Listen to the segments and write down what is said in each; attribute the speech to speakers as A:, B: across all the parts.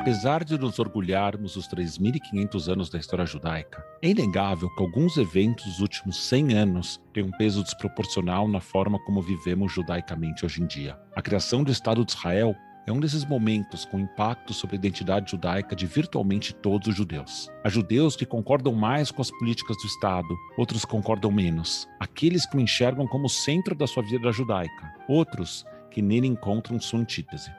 A: Apesar de nos orgulharmos dos 3.500 anos da história judaica, é inegável que alguns eventos dos últimos 100 anos têm um peso desproporcional na forma como vivemos judaicamente hoje em dia. A criação do Estado de Israel é um desses momentos com impacto sobre a identidade judaica de virtualmente todos os judeus. Há judeus que concordam mais com as políticas do Estado, outros concordam menos. Aqueles que o enxergam como centro da sua vida judaica, outros que nele encontram sua antítese.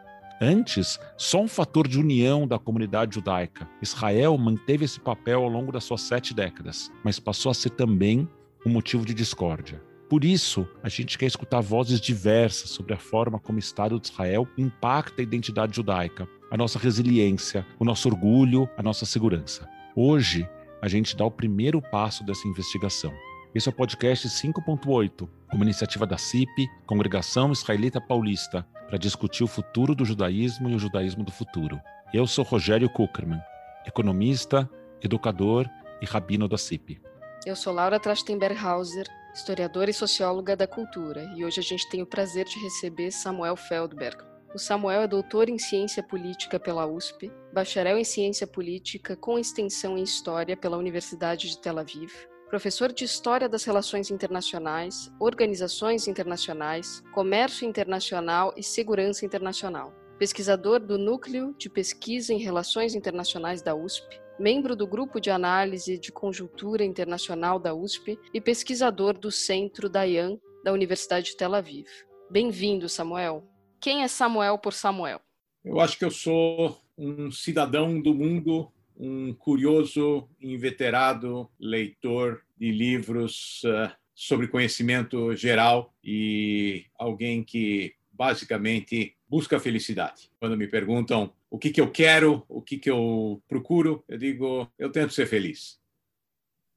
A: Antes, só um fator de união da comunidade judaica. Israel manteve esse papel ao longo das suas sete décadas, mas passou a ser também um motivo de discórdia. Por isso, a gente quer escutar vozes diversas sobre a forma como o Estado de Israel impacta a identidade judaica, a nossa resiliência, o nosso orgulho, a nossa segurança. Hoje, a gente dá o primeiro passo dessa investigação. Esse é o podcast 5.8, uma iniciativa da CIP, Congregação Israelita Paulista, para discutir o futuro do judaísmo e o judaísmo do futuro. Eu sou Rogério Kuckerman, economista, educador e rabino da CIP.
B: Eu sou Laura Trachtenberghauser, historiadora e socióloga da cultura, e hoje a gente tem o prazer de receber Samuel Feldberg. O Samuel é doutor em ciência política pela USP, bacharel em ciência política com extensão em história pela Universidade de Tel Aviv, professor de História das Relações Internacionais, Organizações Internacionais, Comércio Internacional e Segurança Internacional, pesquisador do Núcleo de Pesquisa em Relações Internacionais da USP, membro do Grupo de Análise de Conjuntura Internacional da USP e pesquisador do Centro Dayan da Universidade de Tel Aviv. Bem-vindo, Samuel. Quem é Samuel por Samuel?
C: Eu acho que eu sou um cidadão do mundo um curioso, inveterado leitor de livros uh, sobre conhecimento geral e alguém que basicamente busca felicidade. Quando me perguntam o que, que eu quero, o que, que eu procuro, eu digo, eu tento ser feliz.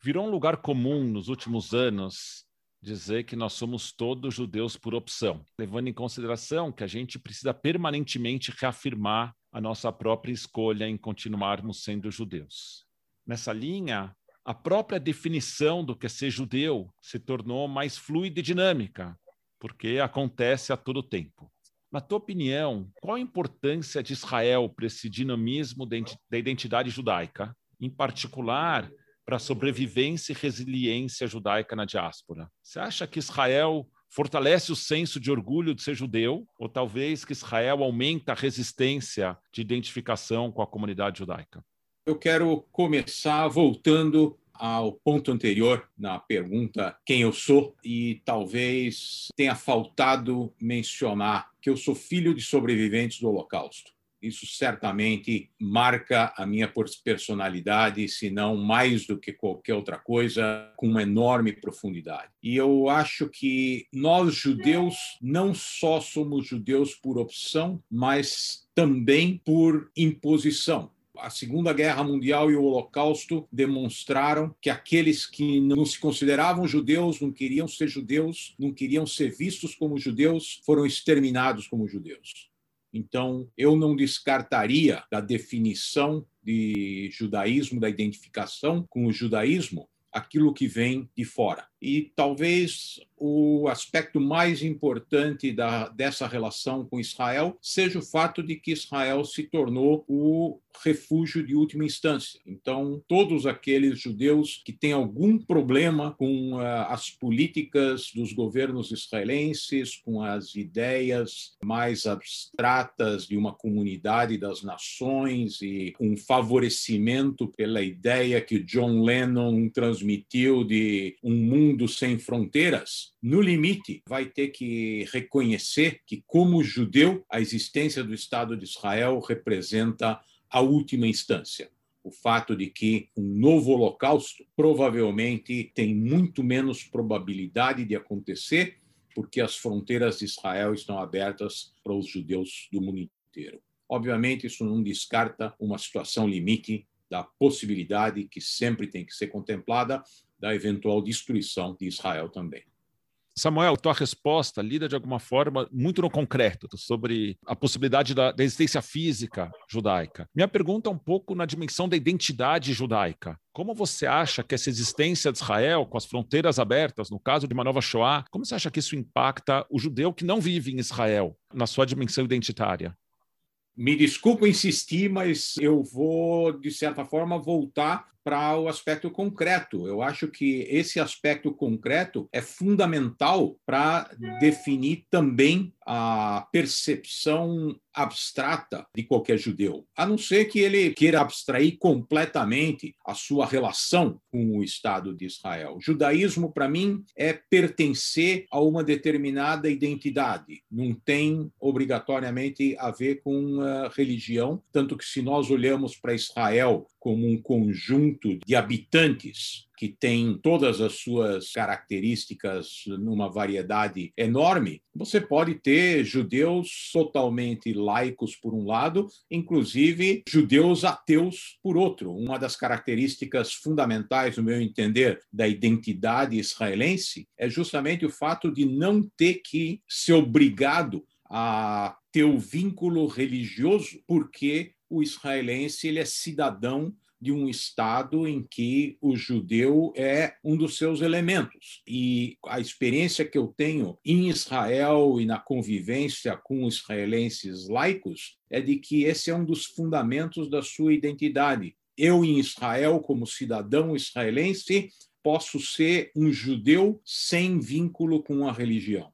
A: Virou um lugar comum nos últimos anos dizer que nós somos todos judeus por opção, levando em consideração que a gente precisa permanentemente reafirmar a nossa própria escolha em continuarmos sendo judeus. Nessa linha, a própria definição do que é ser judeu se tornou mais fluida e dinâmica, porque acontece a todo tempo. Na tua opinião, qual a importância de Israel para esse dinamismo da identidade judaica, em particular para a sobrevivência e resiliência judaica na diáspora? Você acha que Israel fortalece o senso de orgulho de ser judeu, ou talvez que Israel aumenta a resistência de identificação com a comunidade judaica?
C: Eu quero começar voltando ao ponto anterior na pergunta quem eu sou e talvez tenha faltado mencionar que eu sou filho de sobreviventes do Holocausto. Isso certamente marca a minha personalidade, se não mais do que qualquer outra coisa, com uma enorme profundidade. E eu acho que nós, judeus, não só somos judeus por opção, mas também por imposição. A Segunda Guerra Mundial e o Holocausto demonstraram que aqueles que não se consideravam judeus, não queriam ser judeus, não queriam ser vistos como judeus, foram exterminados como judeus. Então, eu não descartaria da definição de judaísmo, da identificação com o judaísmo, aquilo que vem de fora. E talvez o aspecto mais importante da, dessa relação com Israel seja o fato de que Israel se tornou o refúgio de última instância. Então, todos aqueles judeus que têm algum problema com uh, as políticas dos governos israelenses, com as ideias mais abstratas de uma comunidade das nações e um favorecimento pela ideia que John Lennon transmitiu de um mundo sem fronteiras, no limite, vai ter que reconhecer que, como judeu, a existência do Estado de Israel representa a última instância. O fato de que um novo holocausto provavelmente tem muito menos probabilidade de acontecer, porque as fronteiras de Israel estão abertas para os judeus do mundo inteiro. Obviamente, isso não descarta uma situação limite da possibilidade que sempre tem que ser contemplada da eventual destruição de Israel também.
A: Samuel, tua resposta lida de alguma forma muito no concreto sobre a possibilidade da, da, existência física judaica. Minha pergunta é um pouco na dimensão da identidade judaica. Como você acha que essa existência de Israel, com as fronteiras abertas, no caso de uma nova Shoah, como você acha que isso impacta o judeu que não vive em Israel, na sua dimensão identitária?
C: Me desculpa insistir, mas eu vou, de certa forma, voltar para o aspecto concreto. Eu acho que esse aspecto concreto é fundamental para definir também a percepção abstrata de qualquer judeu, a não ser que ele queira abstrair completamente a sua relação com o Estado de Israel. O judaísmo, para mim, é pertencer a uma determinada identidade, não tem obrigatoriamente a ver com a religião, tanto que se nós olhamos para Israel como um conjunto de habitantes que tem todas as suas características numa variedade enorme, você pode ter judeus totalmente laicos por um lado, inclusive judeus ateus por outro. Uma das características fundamentais, no meu entender, da identidade israelense é justamente o fato de não ter que ser obrigado a ter o vínculo religioso, porque o israelense ele é cidadão de um Estado em que o judeu é um dos seus elementos. E a experiência que eu tenho em Israel e na convivência com israelenses laicos é de que esse é um dos fundamentos da sua identidade. Eu, em Israel, como cidadão israelense, posso ser um judeu sem vínculo com a religião.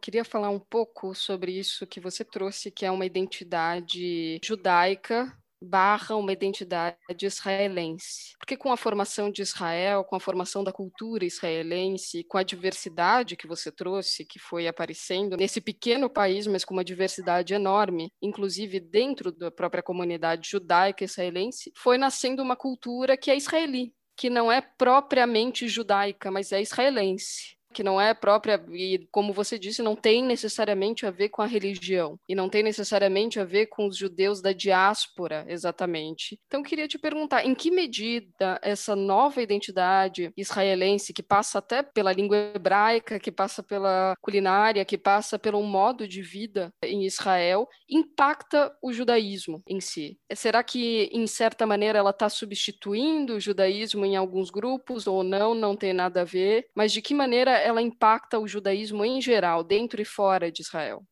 B: Queria falar um pouco sobre isso que você trouxe, que é uma identidade judaica barra uma identidade israelense. Porque com a formação de Israel, com a formação da cultura israelense, com a diversidade que você trouxe, que foi aparecendo nesse pequeno país, mas com uma diversidade enorme, inclusive dentro da própria comunidade judaica israelense, foi nascendo uma cultura que é israeli, que não é propriamente judaica, mas é israelense que não é própria e, como você disse, não tem necessariamente a ver com a religião e não tem necessariamente a ver com os judeus da diáspora, exatamente. Então, queria te perguntar, em que medida essa nova identidade israelense, que passa até pela língua hebraica, que passa pela culinária, que passa pelo modo de vida em Israel, impacta o judaísmo em si? Será que, em certa maneira, ela está substituindo o judaísmo em alguns grupos ou não? Não tem nada a ver. Mas de que maneira ela impacta o judaísmo em geral, dentro e fora de Israel?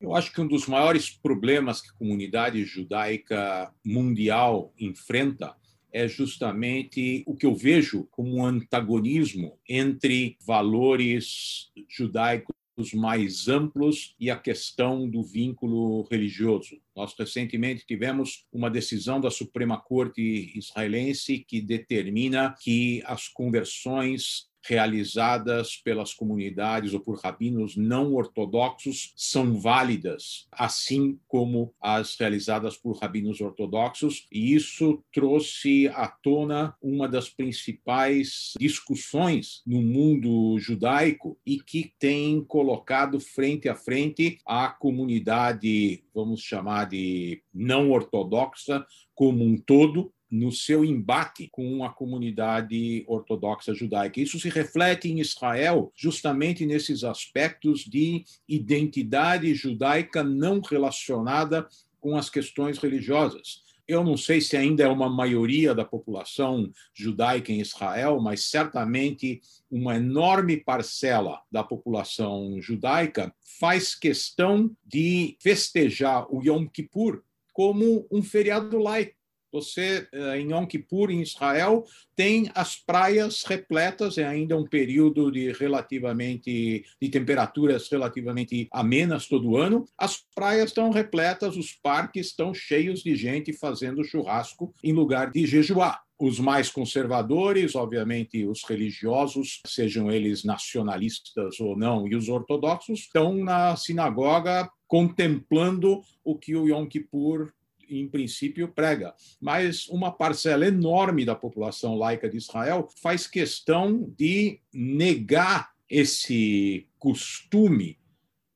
C: Eu acho que um dos maiores problemas que a comunidade judaica mundial enfrenta é justamente o que eu vejo como um antagonismo entre valores judaicos mais amplos e a questão do vínculo religioso. Nós recentemente tivemos uma decisão da Suprema Corte israelense que determina que as conversões realizadas pelas comunidades ou por rabinos não ortodoxos são válidas, assim como as realizadas por rabinos ortodoxos, e isso trouxe à tona uma das principais discussões no mundo judaico e que tem colocado frente a frente a comunidade, vamos chamar de não ortodoxa, como um todo, no seu embate com a comunidade ortodoxa judaica. Isso se reflete em Israel justamente nesses aspectos de identidade judaica não relacionada com as questões religiosas. Eu não sei se ainda é uma maioria da população judaica em Israel, mas certamente uma enorme parcela da população judaica faz questão de festejar o Yom Kippur como um feriado laico você, eh, em Yom Kippur, em Israel, tem as praias repletas, é ainda um período de relativamente de temperaturas relativamente amenas todo ano. As praias estão repletas, os parques estão cheios de gente fazendo churrasco em lugar de jejuar. Os mais conservadores, obviamente os religiosos, sejam eles nacionalistas ou não, e os ortodoxos, estão na sinagoga contemplando o que o Yom Kippur em princípio, prega. Mas uma parcela enorme da população laica de Israel faz questão de negar esse costume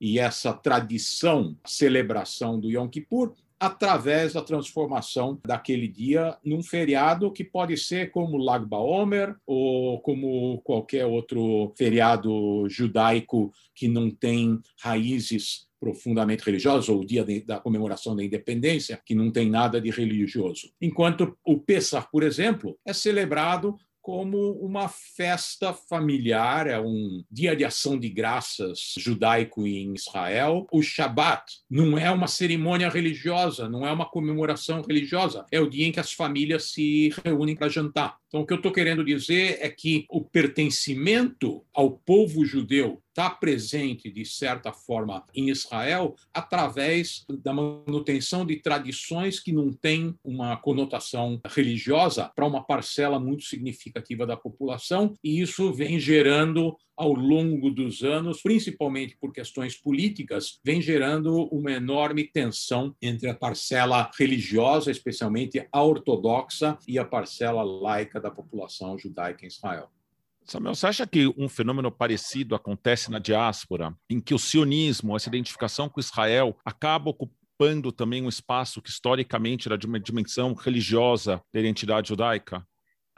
C: e essa tradição, celebração do Yom Kippur, através da transformação daquele dia num feriado que pode ser como Lag BaOmer ou como qualquer outro feriado judaico que não tem raízes profundamente religiosos, ou o dia da comemoração da independência, que não tem nada de religioso. Enquanto o Pesach, por exemplo, é celebrado como uma festa familiar, é um dia de ação de graças judaico em Israel. O Shabat não é uma cerimônia religiosa, não é uma comemoração religiosa, é o dia em que as famílias se reúnem para jantar. Então, o que eu estou querendo dizer é que o pertencimento ao povo judeu está presente, de certa forma, em Israel através da manutenção de tradições que não têm uma conotação religiosa para uma parcela muito significativa da população, e isso vem gerando ao longo dos anos, principalmente por questões políticas, vem gerando uma enorme tensão entre a parcela religiosa, especialmente a ortodoxa, e a parcela laica da população judaica em Israel.
A: Samuel, você acha que um fenômeno parecido acontece na diáspora, em que o sionismo, essa identificação com Israel, acaba ocupando também um espaço que historicamente era de uma dimensão religiosa da identidade judaica?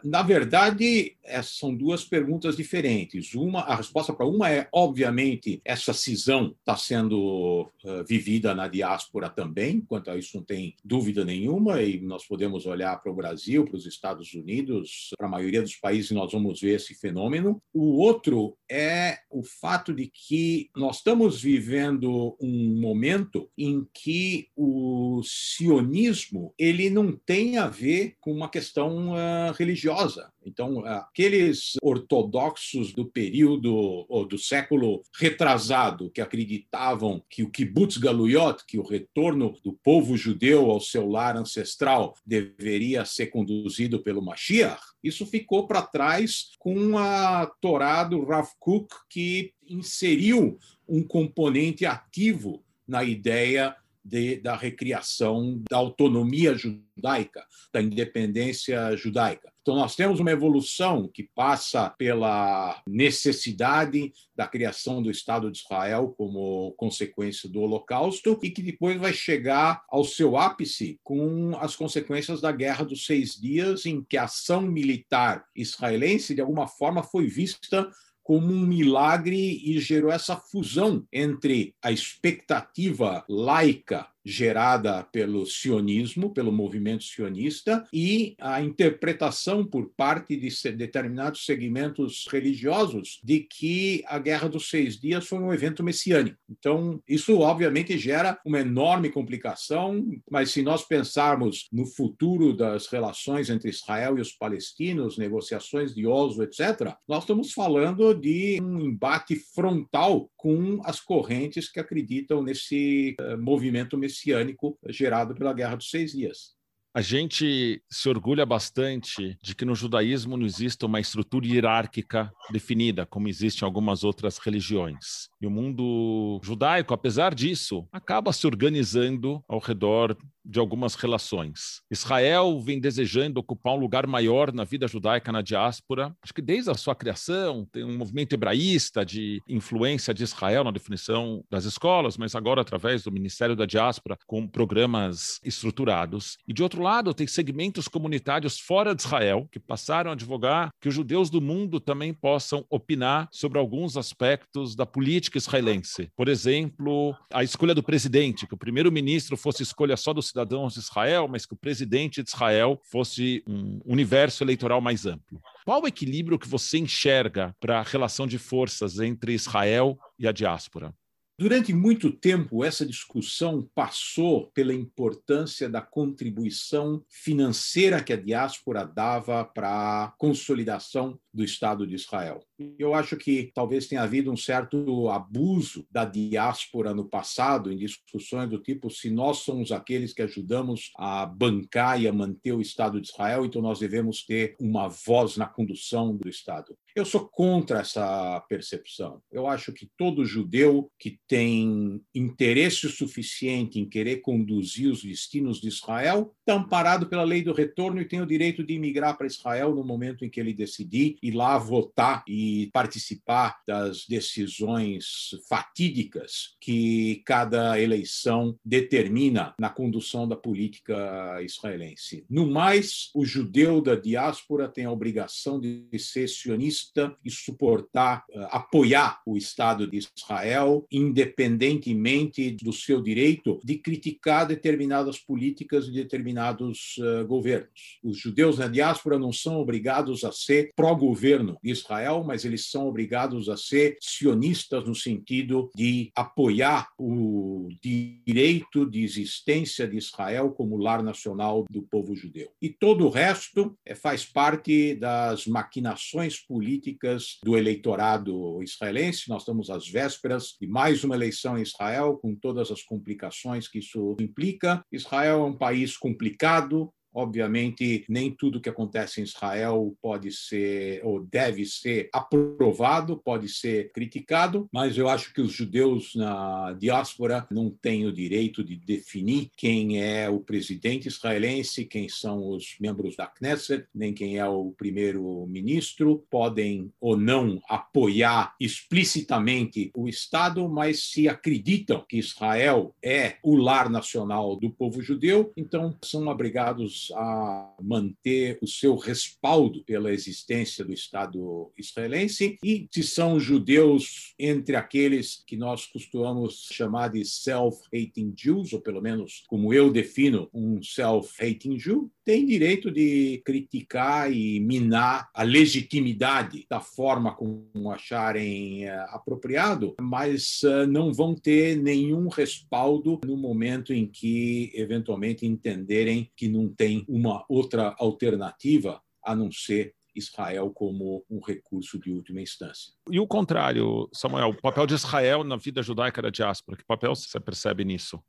C: Na verdade, essas são duas perguntas diferentes. Uma, a resposta para uma é, obviamente, essa cisão está sendo uh, vivida na diáspora também, quanto a isso não tem dúvida nenhuma, e nós podemos olhar para o Brasil, para os Estados Unidos, para a maioria dos países, nós vamos ver esse fenômeno. O outro é o fato de que nós estamos vivendo um momento em que o sionismo ele não tem a ver com uma questão uh, religiosa. Então, aqueles ortodoxos do período ou do século retrasado que acreditavam que o kibbutz galuyot, que o retorno do povo judeu ao seu lar ancestral deveria ser conduzido pelo Mashiach, isso ficou para trás com a Torá do Rav Kook, que inseriu um componente ativo na ideia de, da recriação da autonomia judaica, da independência judaica. Então, nós temos uma evolução que passa pela necessidade da criação do Estado de Israel como consequência do Holocausto e que depois vai chegar ao seu ápice com as consequências da Guerra dos Seis Dias, em que a ação militar israelense, de alguma forma, foi vista como um milagre e gerou essa fusão entre a expectativa laica gerada pelo sionismo, pelo movimento sionista, e a interpretação por parte de determinados segmentos religiosos de que a Guerra dos Seis Dias foi um evento messiânico. Então, isso obviamente gera uma enorme complicação, mas se nós pensarmos no futuro das relações entre Israel e os palestinos, negociações de Oslo, etc., nós estamos falando de um embate frontal com as correntes que acreditam nesse uh, movimento messiânico messiânico gerado pela Guerra dos Seis Dias.
A: A gente se orgulha bastante de que no judaísmo não exista uma estrutura hierárquica definida, como existe em algumas outras religiões. E o mundo judaico, apesar disso, acaba se organizando ao redor de algumas relações. Israel vem desejando ocupar um lugar maior na vida judaica na diáspora. Acho que desde a sua criação tem um movimento hebraísta de influência de Israel na definição das escolas, mas agora através do Ministério da Diáspora com programas estruturados. E de outro lado, tem segmentos comunitários fora de Israel que passaram a advogar que os judeus do mundo também possam opinar sobre alguns aspectos da política israelense. Por exemplo, a escolha do presidente, que o primeiro-ministro fosse escolha só dos cidadãos de Israel, mas que o presidente de Israel fosse um universo eleitoral mais amplo. Qual o equilíbrio que você enxerga para a relação de forças entre Israel e a diáspora?
C: Durante muito tempo, essa discussão passou pela importância da contribuição financeira que a diáspora dava para a consolidação do Estado de Israel. Eu acho que talvez tenha havido um certo abuso da diáspora no passado, em discussões do tipo: se nós somos aqueles que ajudamos a bancar e a manter o Estado de Israel, então nós devemos ter uma voz na condução do Estado. Eu sou contra essa percepção. Eu acho que todo judeu que tem interesse suficiente em querer conduzir os destinos de Israel está amparado pela lei do retorno e tem o direito de imigrar para Israel no momento em que ele decidir ir lá votar e participar das decisões fatídicas que cada eleição determina na condução da política israelense. No mais, o judeu da diáspora tem a obrigação de ser sionista e suportar, uh, apoiar o Estado de Israel, independentemente do seu direito de criticar determinadas políticas de determinados uh, governos. Os judeus na diáspora não são obrigados a ser pró-governo de Israel, mas eles são obrigados a ser sionistas no sentido de apoiar o direito de existência de Israel como lar nacional do povo judeu. E todo o resto é, faz parte das maquinações políticas do eleitorado israelense. Nós estamos às vésperas de mais uma eleição em Israel, com todas as complicações que isso implica. Israel é um país complicado, Obviamente, nem tudo que acontece em Israel pode ser ou deve ser aprovado, pode ser criticado, mas eu acho que os judeus na diáspora não têm o direito de definir quem é o presidente israelense, quem são os membros da Knesset, nem quem é o primeiro-ministro. Podem ou não apoiar explicitamente o Estado, mas se acreditam que Israel é o lar nacional do povo judeu, então são obrigados a manter o seu respaldo pela existência do Estado israelense e se são judeus entre aqueles que nós costumamos chamar de self-hating Jews, ou pelo menos como eu defino um self-hating Jew, tem direito de criticar e minar a legitimidade da forma como acharem uh, apropriado, mas uh, não vão ter nenhum respaldo no momento em que eventualmente entenderem que não tem uma outra alternativa a não ser Israel como um recurso de última instância.
A: E o contrário, Samuel, o papel de Israel na vida judaica da diáspora, que papel você percebe nisso?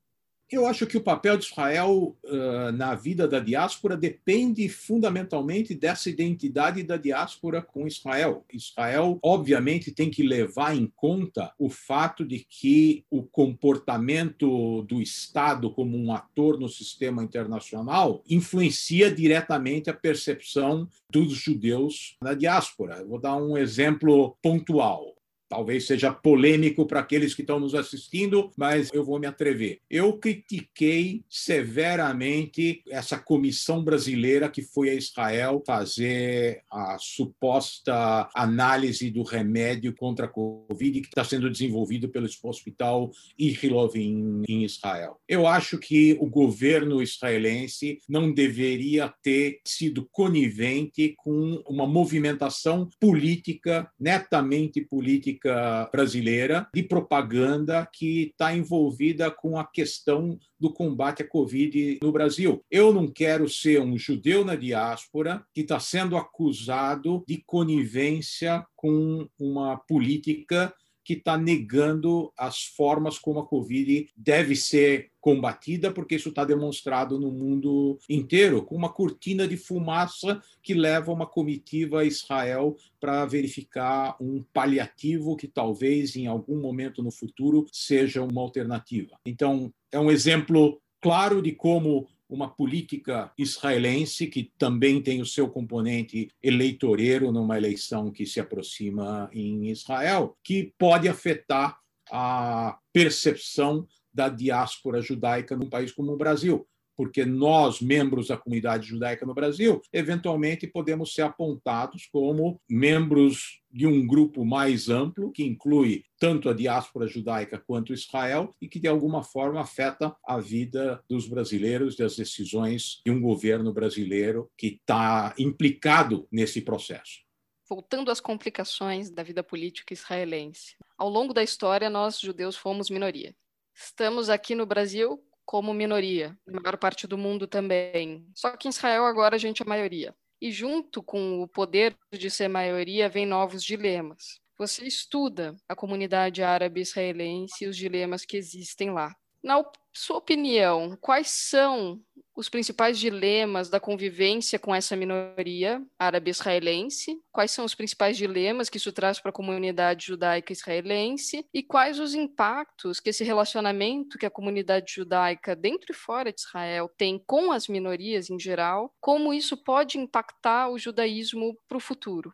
C: Eu acho que o papel de Israel uh, na vida da diáspora depende fundamentalmente dessa identidade da diáspora com Israel. Israel, obviamente, tem que levar em conta o fato de que o comportamento do Estado como um ator no sistema internacional influencia diretamente a percepção dos judeus na diáspora. Vou dar um exemplo pontual talvez seja polêmico para aqueles que estão nos assistindo, mas eu vou me atrever. Eu critiquei severamente essa comissão brasileira que foi a Israel fazer a suposta análise do remédio contra a Covid que está sendo desenvolvido pelo Hospital Ichilov em, em Israel. Eu acho que o governo israelense não deveria ter sido conivente com uma movimentação política, netamente política política brasileira de propaganda que está envolvida com a questão do combate à Covid no Brasil. Eu não quero ser um judeu na diáspora que está sendo acusado de conivência com uma política que está negando as formas como a Covid deve ser combatida, porque isso está demonstrado no mundo inteiro, com uma cortina de fumaça que leva uma comitiva a Israel para verificar um paliativo que talvez em algum momento no futuro seja uma alternativa. Então, é um exemplo claro de como uma política israelense que também tem o seu componente eleitoreiro numa eleição que se aproxima em Israel, que pode afetar a percepção da diáspora judaica num país como o Brasil porque nós, membros da comunidade judaica no Brasil, eventualmente podemos ser apontados como membros de um grupo mais amplo, que inclui tanto a diáspora judaica quanto Israel, e que de alguma forma afeta a vida dos brasileiros e as decisões de um governo brasileiro que está implicado nesse processo.
B: Voltando às complicações da vida política israelense. Ao longo da história, nós, judeus, fomos minoria. Estamos aqui no Brasil como minoria, na maior parte do mundo também. Só que em Israel agora a gente é maioria. E junto com o poder de ser maioria vem novos dilemas. Você estuda a comunidade árabe israelense e os dilemas que existem lá. Na sua opinião, quais são os principais dilemas da convivência com essa minoria árabe-israelense? Quais são os principais dilemas que isso traz para a comunidade judaica israelense? E quais os impactos que esse relacionamento que a comunidade judaica dentro e fora de Israel tem com as minorias em geral? Como isso pode impactar o judaísmo para o futuro?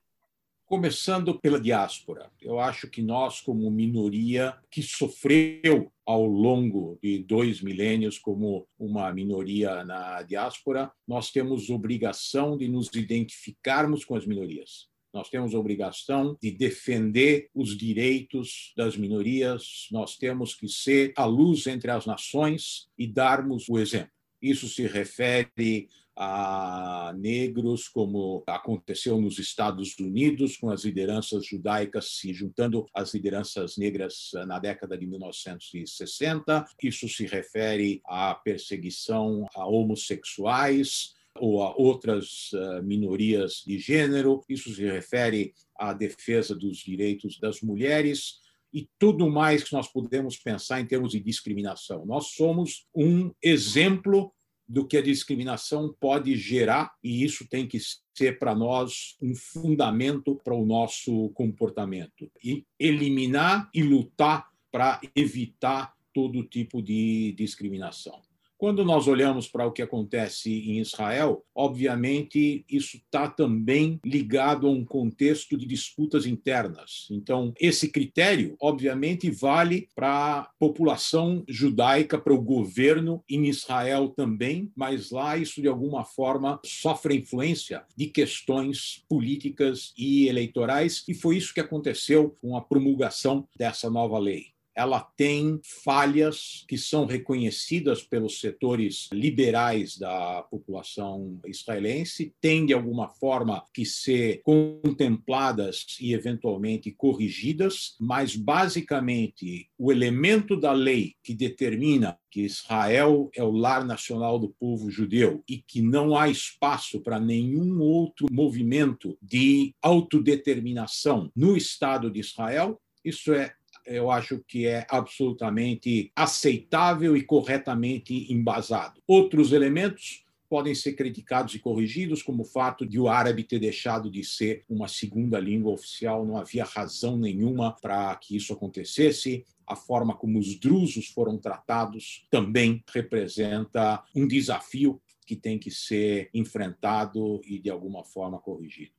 C: Começando pela diáspora, eu acho que nós, como minoria que sofreu ao longo de dois milênios como uma minoria na diáspora, nós temos obrigação de nos identificarmos com as minorias. Nós temos obrigação de defender os direitos das minorias, nós temos que ser a luz entre as nações e darmos o exemplo. Isso se refere a negros, como aconteceu nos Estados Unidos, com as lideranças judaicas se juntando às lideranças negras na década de 1960. Isso se refere à perseguição a homossexuais ou a outras eh, minorias de gênero. Isso se refere à defesa dos direitos das mulheres e tudo mais que nós podemos pensar em termos de discriminação. Nós somos um exemplo do que a discriminação pode gerar, e isso tem que ser para nós um fundamento para o nosso comportamento. E eliminar e lutar para evitar todo tipo de discriminação. Quando nós olhamos para o que acontece em Israel, obviamente isso está também ligado a um contexto de disputas internas. Então, esse critério, obviamente, vale para a população judaica, para o governo em Israel também, mas lá isso de alguma forma sofre influência de questões políticas e eleitorais, e foi isso que aconteceu com a promulgação dessa nova lei ela tem falhas que são reconhecidas pelos setores liberais da população israelense, tem de alguma forma que ser contempladas e eventualmente corrigidas, mas basicamente o elemento da lei que determina que Israel é o lar nacional do povo judeu e que não há espaço para nenhum outro movimento de autodeterminação no Estado de Israel, isso é eu acho que é absolutamente aceitável e corretamente embasado. Outros elementos podem ser criticados e corrigidos, como o fato de o árabe ter deixado de ser uma segunda língua oficial, não havia razão nenhuma para que isso acontecesse. A forma como os drusos foram tratados também representa um desafio que tem que ser enfrentado e, de alguma forma, corrigido.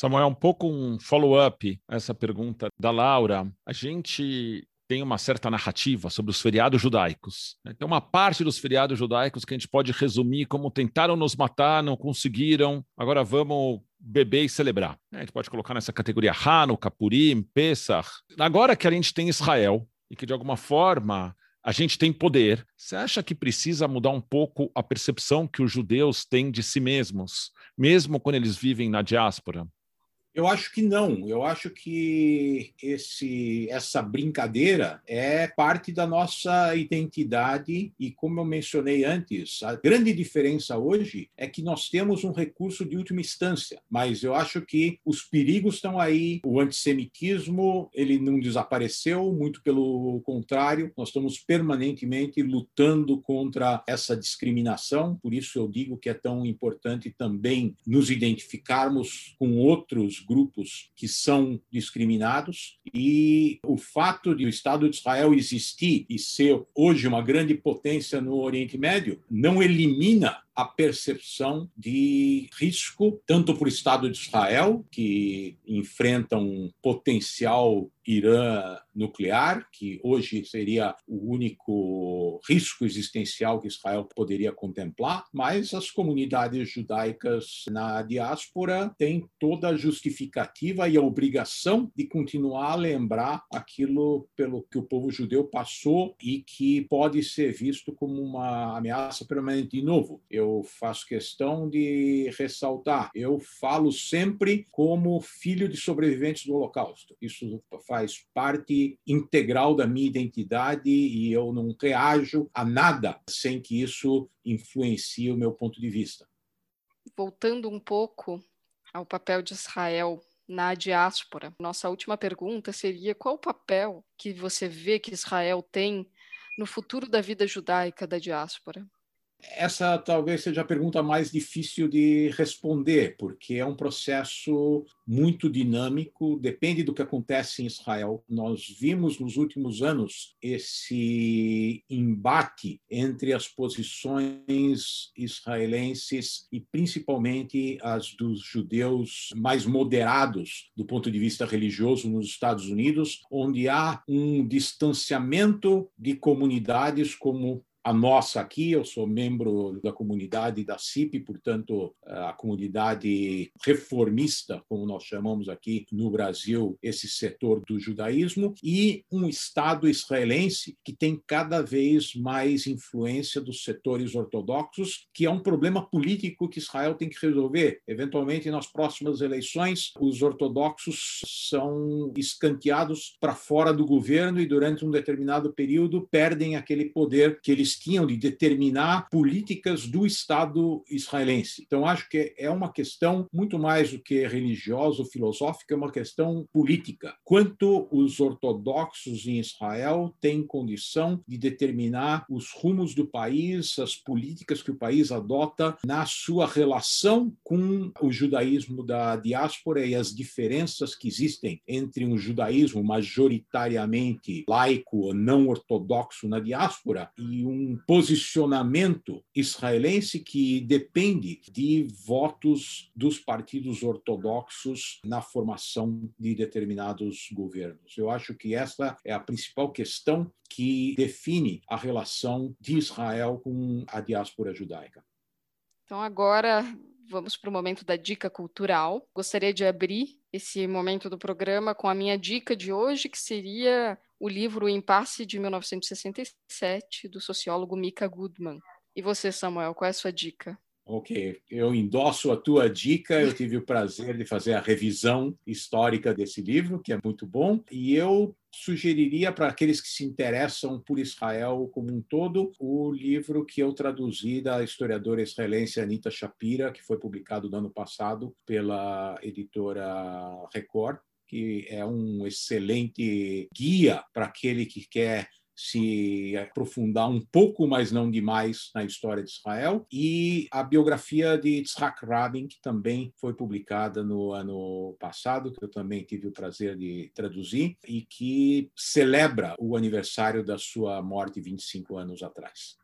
A: Samuel, um pouco um follow-up a essa pergunta da Laura. A gente tem uma certa narrativa sobre os feriados judaicos. Né? Tem uma parte dos feriados judaicos que a gente pode resumir como tentaram nos matar, não conseguiram, agora vamos beber e celebrar. A gente pode colocar nessa categoria Hanukkah, Purim, Pesach. Agora que a gente tem Israel e que de alguma forma a gente tem poder. Você acha que precisa mudar um pouco a percepção que os judeus têm de si mesmos, mesmo quando eles vivem na diáspora?
C: Eu acho que não. Eu acho que esse, essa brincadeira é parte da nossa identidade e, como eu mencionei antes, a grande diferença hoje é que nós temos um recurso de última instância. Mas eu acho que os perigos estão aí. O antissemitismo ele não desapareceu, muito pelo contrário. Nós estamos permanentemente lutando contra essa discriminação. Por isso eu digo que é tão importante também nos identificarmos com outros grupos que são discriminados e o fato de o Estado de Israel existir e ser hoje uma grande potência no Oriente Médio não elimina a percepção de risco, tanto para o Estado de Israel, que enfrenta um potencial Irã nuclear, que hoje seria o único risco existencial que Israel poderia contemplar, mas as comunidades judaicas na diáspora têm toda a justificativa e a obrigação de continuar a lembrar aquilo pelo que o povo judeu passou e que pode ser visto como uma ameaça permanente. De novo, eu eu faço questão de ressaltar. Eu falo sempre como filho de sobreviventes do Holocausto. Isso faz parte integral da minha identidade e eu não reajo a nada sem que isso influencie o meu ponto de vista.
B: Voltando um pouco ao papel de Israel na diáspora, nossa última pergunta seria: qual o papel que você vê que Israel tem no futuro da vida judaica da diáspora?
C: Essa talvez seja a pergunta mais difícil de responder, porque é um processo muito dinâmico, depende do que acontece em Israel. Nós vimos nos últimos anos esse embate entre as posições israelenses e principalmente as dos judeus mais moderados do ponto de vista religioso nos Estados Unidos, onde há um distanciamento de comunidades como a nossa aqui, eu sou membro da comunidade da CIP, portanto, a comunidade reformista, como nós chamamos aqui no Brasil, esse setor do judaísmo, e um Estado israelense que tem cada vez mais influência dos setores ortodoxos, que é um problema político que Israel tem que resolver. Eventualmente, nas próximas eleições, os ortodoxos são escanteados para fora do governo e, durante um determinado período, perdem aquele poder que eles tinham de determinar políticas do Estado israelense. Então, acho que é uma questão muito mais do que religiosa ou filosófica, é uma questão política. Quanto os ortodoxos em Israel têm condição de determinar os rumos do país, as políticas que o país adota na sua relação com o judaísmo da diáspora e as diferenças que existem entre um judaísmo majoritariamente laico ou não ortodoxo na diáspora e um posicionamento israelense que depende de votos dos partidos ortodoxos na formação de determinados governos. Eu acho que essa é a principal questão que define a relação de Israel com a diáspora judaica.
B: Então, agora vamos para o momento da dica cultural. Gostaria de abrir esse momento do programa com a minha dica de hoje, que seria o livro Impasse de 1967, do sociólogo Mika Goodman. E você, Samuel, qual é a sua dica?
C: Ok, eu endosso a tua dica. Eu tive o prazer de fazer a revisão histórica desse livro, que é muito bom, e eu sugeriria para aqueles que se interessam por Israel como um todo o livro que eu traduzi da historiadora israelense Anita Shapira, que foi publicado no ano passado pela editora Record, que é um excelente guia para aquele que quer se aprofundar um pouco, mas não demais, na história de Israel, e a biografia de Yitzhak Rabin, que também foi publicada no ano passado, que eu também tive o prazer de traduzir, e que celebra o aniversário da sua morte 25 anos atrás.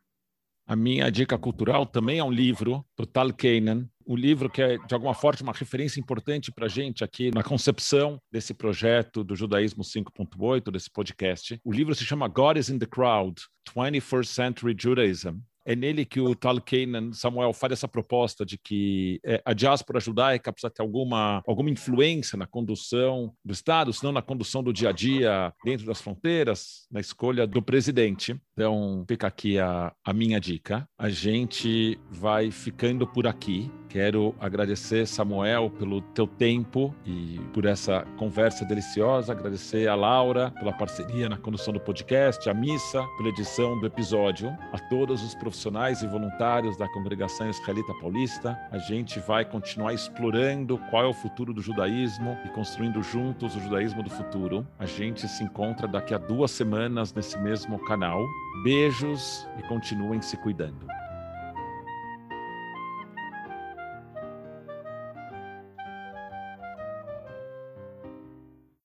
A: A minha dica cultural também é um livro do Tal Kanan, um livro que é, de alguma forma, uma referência importante para a gente aqui na concepção desse projeto do Judaísmo 5.8, desse podcast. O livro se chama God is in the Crowd, 21st Century Judaism é nele que o Tal Kanan, Samuel, faz essa proposta de que é, a diáspora judaica precisa ter alguma, alguma influência na condução do Estado, senão na condução do dia a dia dentro das fronteiras, na escolha do presidente. Então, fica aqui a, a minha dica. A gente vai ficando por aqui. Quero agradecer, Samuel, pelo teu tempo e por essa conversa deliciosa. Agradecer a Laura pela parceria na condução do podcast, a Missa pela edição do episódio, a todos os profissionais profissionais e voluntários da Congregação Israelita Paulista. A gente vai continuar explorando qual é o futuro do judaísmo e construindo juntos o judaísmo do futuro. A gente se encontra daqui a duas semanas nesse mesmo canal. Beijos e continuem se cuidando.